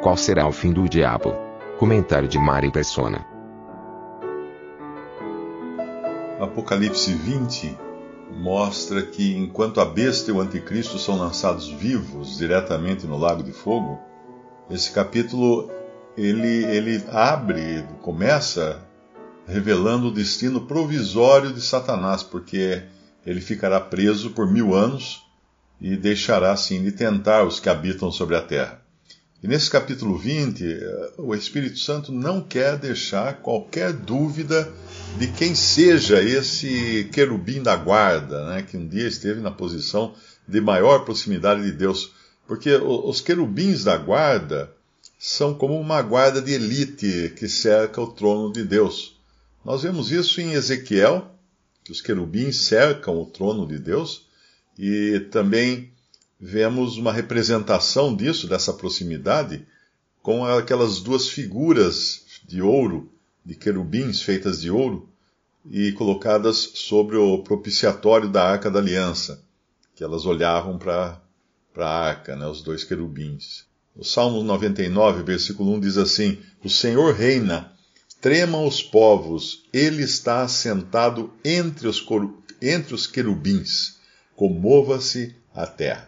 Qual será o fim do diabo? Comentário de Mari Persona. Apocalipse 20 mostra que enquanto a besta e o anticristo são lançados vivos diretamente no lago de fogo, esse capítulo ele, ele abre, começa revelando o destino provisório de Satanás, porque ele ficará preso por mil anos e deixará assim de tentar os que habitam sobre a terra. E nesse capítulo 20, eh, o Espírito Santo não quer deixar qualquer dúvida de quem seja esse querubim da guarda, né, que um dia esteve na posição de maior proximidade de Deus. Porque os querubins da guarda são como uma guarda de elite que cerca o trono de Deus. Nós vemos isso em Ezequiel, que os querubins cercam o trono de Deus, e também vemos uma representação disso, dessa proximidade, com aquelas duas figuras de ouro, de querubins feitas de ouro, e colocadas sobre o propiciatório da Arca da Aliança, que elas olhavam para a arca, né, os dois querubins. O Salmo 99, versículo 1 diz assim: O Senhor reina, tremam os povos, ele está assentado entre os, entre os querubins, comova-se a terra.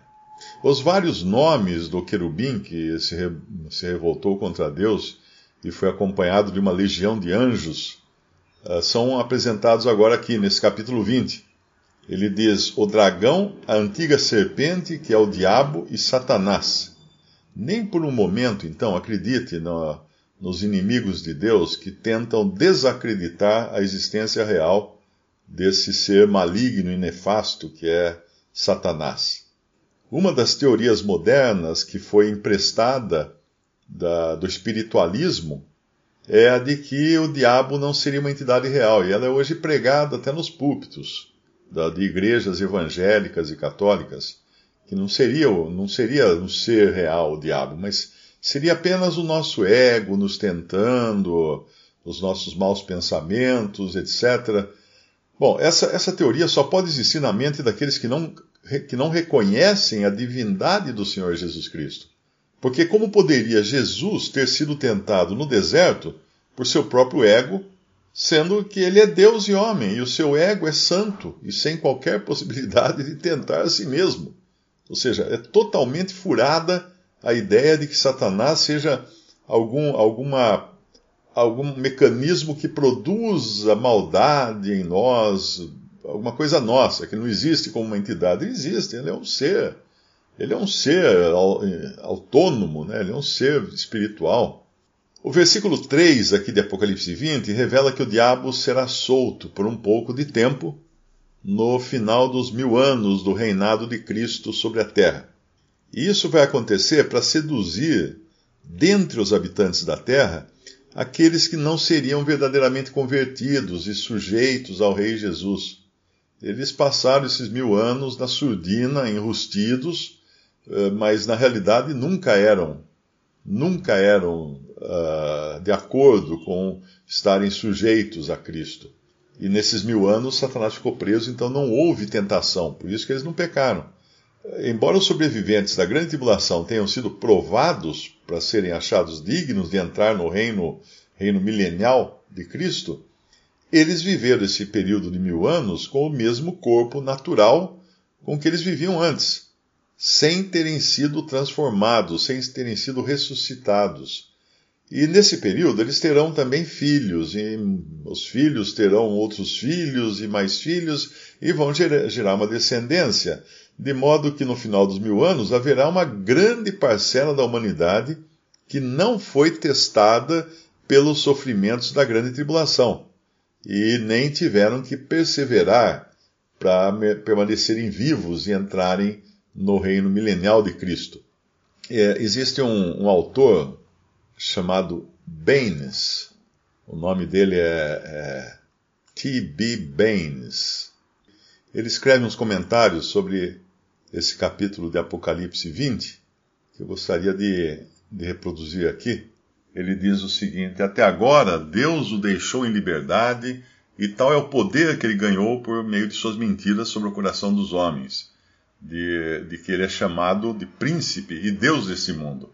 Os vários nomes do querubim que se, re, se revoltou contra Deus e foi acompanhado de uma legião de anjos uh, são apresentados agora aqui nesse capítulo 20. Ele diz: O dragão, a antiga serpente, que é o diabo e Satanás. Nem por um momento, então, acredite no, nos inimigos de Deus que tentam desacreditar a existência real desse ser maligno e nefasto que é Satanás. Uma das teorias modernas que foi emprestada da, do espiritualismo é a de que o diabo não seria uma entidade real, e ela é hoje pregada até nos púlpitos da, de igrejas evangélicas e católicas, que não seria, não seria um ser real o diabo, mas seria apenas o nosso ego nos tentando, os nossos maus pensamentos, etc. Bom, essa, essa teoria só pode existir na mente daqueles que não que não reconhecem a divindade do Senhor Jesus Cristo. Porque como poderia Jesus ter sido tentado no deserto por seu próprio ego, sendo que ele é Deus e homem, e o seu ego é santo e sem qualquer possibilidade de tentar a si mesmo? Ou seja, é totalmente furada a ideia de que Satanás seja algum, alguma, algum mecanismo que produza maldade em nós, alguma coisa nossa, que não existe como uma entidade. Ele existe, ele é um ser. Ele é um ser autônomo, né? ele é um ser espiritual. O versículo 3 aqui de Apocalipse 20 revela que o diabo será solto por um pouco de tempo no final dos mil anos do reinado de Cristo sobre a terra. E isso vai acontecer para seduzir, dentre os habitantes da terra, aqueles que não seriam verdadeiramente convertidos e sujeitos ao Rei Jesus. Eles passaram esses mil anos na surdina, enrustidos, eh, mas na realidade nunca eram, nunca eram uh, de acordo com estarem sujeitos a Cristo. E nesses mil anos Satanás ficou preso, então não houve tentação, por isso que eles não pecaram. Embora os sobreviventes da grande tribulação tenham sido provados para serem achados dignos de entrar no reino, reino milenial de Cristo, eles viveram esse período de mil anos com o mesmo corpo natural com que eles viviam antes, sem terem sido transformados, sem terem sido ressuscitados. E nesse período eles terão também filhos, e os filhos terão outros filhos e mais filhos, e vão gerar uma descendência, de modo que no final dos mil anos haverá uma grande parcela da humanidade que não foi testada pelos sofrimentos da grande tribulação e nem tiveram que perseverar para permanecerem vivos e entrarem no reino milenial de Cristo. É, existe um, um, autor chamado Baines, o nome dele é, é T.B. Baines. Ele escreve uns comentários sobre esse capítulo de Apocalipse 20, que eu gostaria de, de reproduzir aqui. Ele diz o seguinte: Até agora Deus o deixou em liberdade, e tal é o poder que ele ganhou por meio de suas mentiras sobre o coração dos homens, de, de que ele é chamado de príncipe e Deus desse mundo.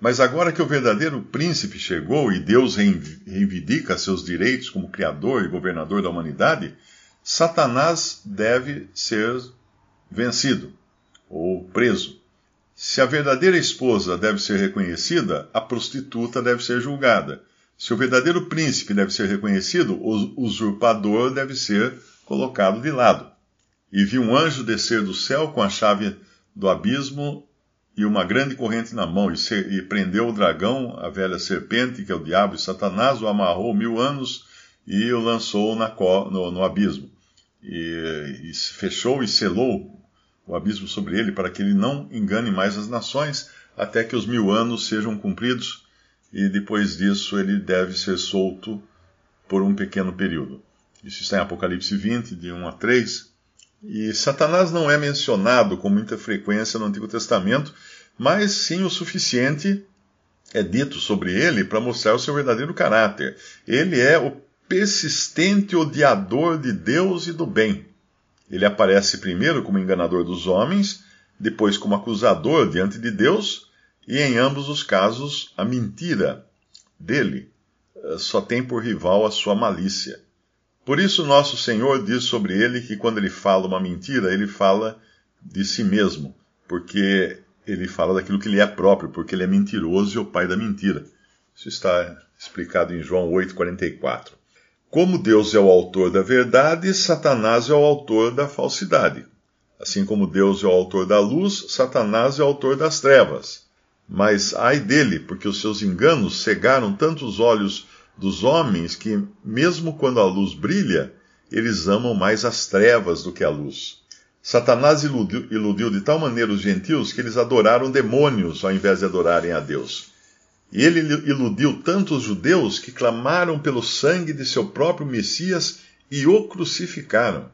Mas agora que o verdadeiro príncipe chegou e Deus reivindica seus direitos como criador e governador da humanidade, Satanás deve ser vencido ou preso. Se a verdadeira esposa deve ser reconhecida, a prostituta deve ser julgada. Se o verdadeiro príncipe deve ser reconhecido, o usurpador deve ser colocado de lado. E vi um anjo descer do céu com a chave do abismo e uma grande corrente na mão, e, se, e prendeu o dragão, a velha serpente, que é o diabo e Satanás, o amarrou mil anos e o lançou na, no, no abismo. E, e fechou e selou o abismo sobre ele, para que ele não engane mais as nações, até que os mil anos sejam cumpridos, e depois disso ele deve ser solto por um pequeno período. Isso está em Apocalipse 20, de 1 a 3. E Satanás não é mencionado com muita frequência no Antigo Testamento, mas sim o suficiente é dito sobre ele para mostrar o seu verdadeiro caráter. Ele é o persistente odiador de Deus e do bem. Ele aparece primeiro como enganador dos homens, depois como acusador diante de Deus, e em ambos os casos a mentira dele eh, só tem por rival a sua malícia. Por isso, nosso Senhor diz sobre ele que quando ele fala uma mentira, ele fala de si mesmo, porque ele fala daquilo que ele é próprio, porque ele é mentiroso e o pai da mentira. Isso está explicado em João 8,44. Como Deus é o autor da verdade, Satanás é o autor da falsidade. Assim como Deus é o autor da luz, Satanás é o autor das trevas. Mas ai dele, porque os seus enganos cegaram tanto os olhos dos homens que, mesmo quando a luz brilha, eles amam mais as trevas do que a luz. Satanás iludiu, iludiu de tal maneira os gentios que eles adoraram demônios ao invés de adorarem a Deus. E ele iludiu tanto os judeus que clamaram pelo sangue de seu próprio Messias e o crucificaram.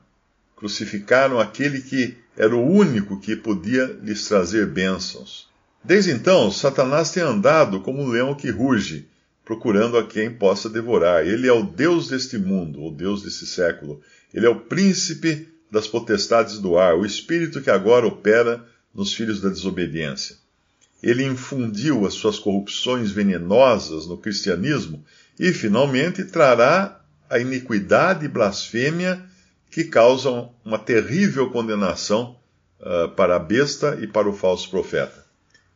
Crucificaram aquele que era o único que podia lhes trazer bênçãos. Desde então, Satanás tem andado como um leão que ruge, procurando a quem possa devorar. Ele é o Deus deste mundo, o Deus desse século. Ele é o príncipe das potestades do ar, o espírito que agora opera nos filhos da desobediência ele infundiu as suas corrupções venenosas no cristianismo e, finalmente, trará a iniquidade e blasfêmia que causam uma terrível condenação uh, para a besta e para o falso profeta.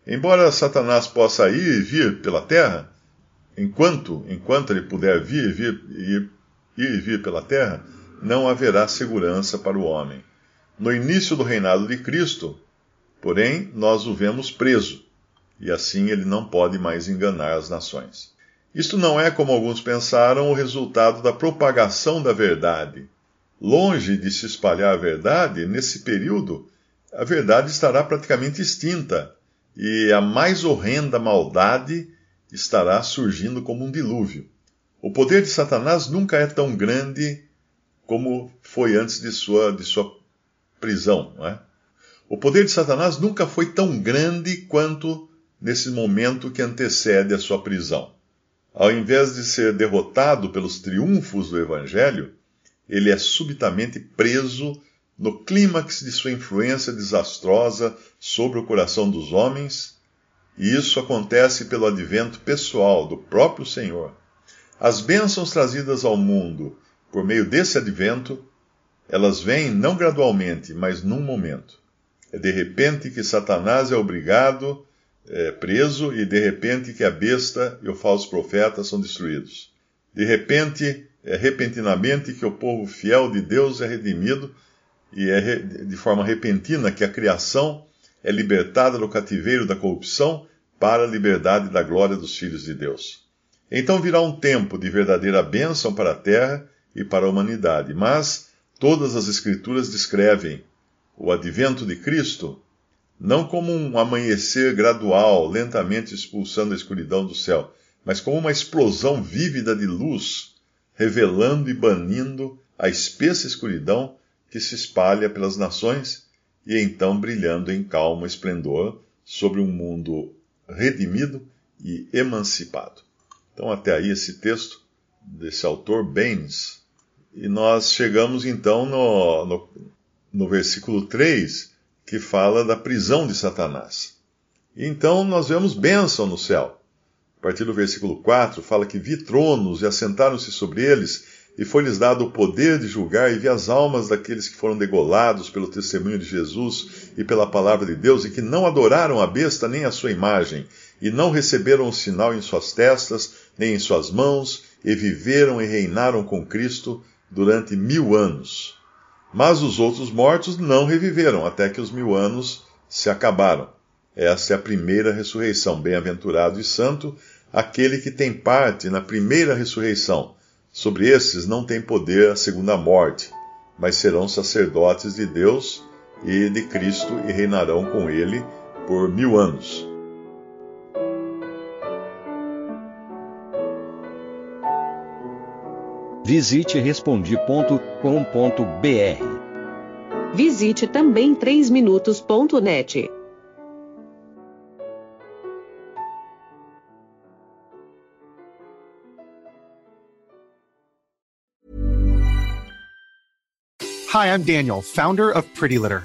Embora Satanás possa ir e vir pela terra, enquanto, enquanto ele puder vir, vir, ir, ir e vir pela terra, não haverá segurança para o homem. No início do reinado de Cristo, porém, nós o vemos preso e assim ele não pode mais enganar as nações. Isto não é, como alguns pensaram, o resultado da propagação da verdade. Longe de se espalhar a verdade, nesse período, a verdade estará praticamente extinta e a mais horrenda maldade estará surgindo como um dilúvio. O poder de Satanás nunca é tão grande como foi antes de sua, de sua prisão. Não é? O poder de Satanás nunca foi tão grande quanto nesse momento que antecede a sua prisão. Ao invés de ser derrotado pelos triunfos do Evangelho, ele é subitamente preso no clímax de sua influência desastrosa sobre o coração dos homens, e isso acontece pelo advento pessoal do próprio Senhor. As bênçãos trazidas ao mundo por meio desse advento, elas vêm não gradualmente, mas num momento. É de repente que Satanás é obrigado é, preso e de repente que a besta e o falso profeta são destruídos. De repente, é repentinamente que o povo fiel de Deus é redimido e é de forma repentina que a criação é libertada do cativeiro da corrupção para a liberdade da glória dos filhos de Deus. Então virá um tempo de verdadeira bênção para a terra e para a humanidade, mas todas as Escrituras descrevem o advento de Cristo não como um amanhecer gradual, lentamente expulsando a escuridão do céu, mas como uma explosão vívida de luz, revelando e banindo a espessa escuridão que se espalha pelas nações e então brilhando em calmo esplendor sobre um mundo redimido e emancipado. Então, até aí esse texto desse autor Baines. E nós chegamos então no, no, no versículo 3, que fala da prisão de Satanás. Então nós vemos bênção no céu. A partir do versículo 4, fala que vi tronos e assentaram-se sobre eles, e foi-lhes dado o poder de julgar, e vi as almas daqueles que foram degolados pelo testemunho de Jesus e pela palavra de Deus, e que não adoraram a besta nem a sua imagem, e não receberam o sinal em suas testas, nem em suas mãos, e viveram e reinaram com Cristo durante mil anos. Mas os outros mortos não reviveram, até que os mil anos se acabaram. Essa é a primeira ressurreição. Bem-aventurado e santo aquele que tem parte na primeira ressurreição Sobre esses não tem poder a segunda morte, mas serão sacerdotes de Deus e de Cristo e reinarão com ele por mil anos. Visite respondi.com.br. Visite também 3minutos.net. Hi, I'm Daniel, founder of Pretty Litter.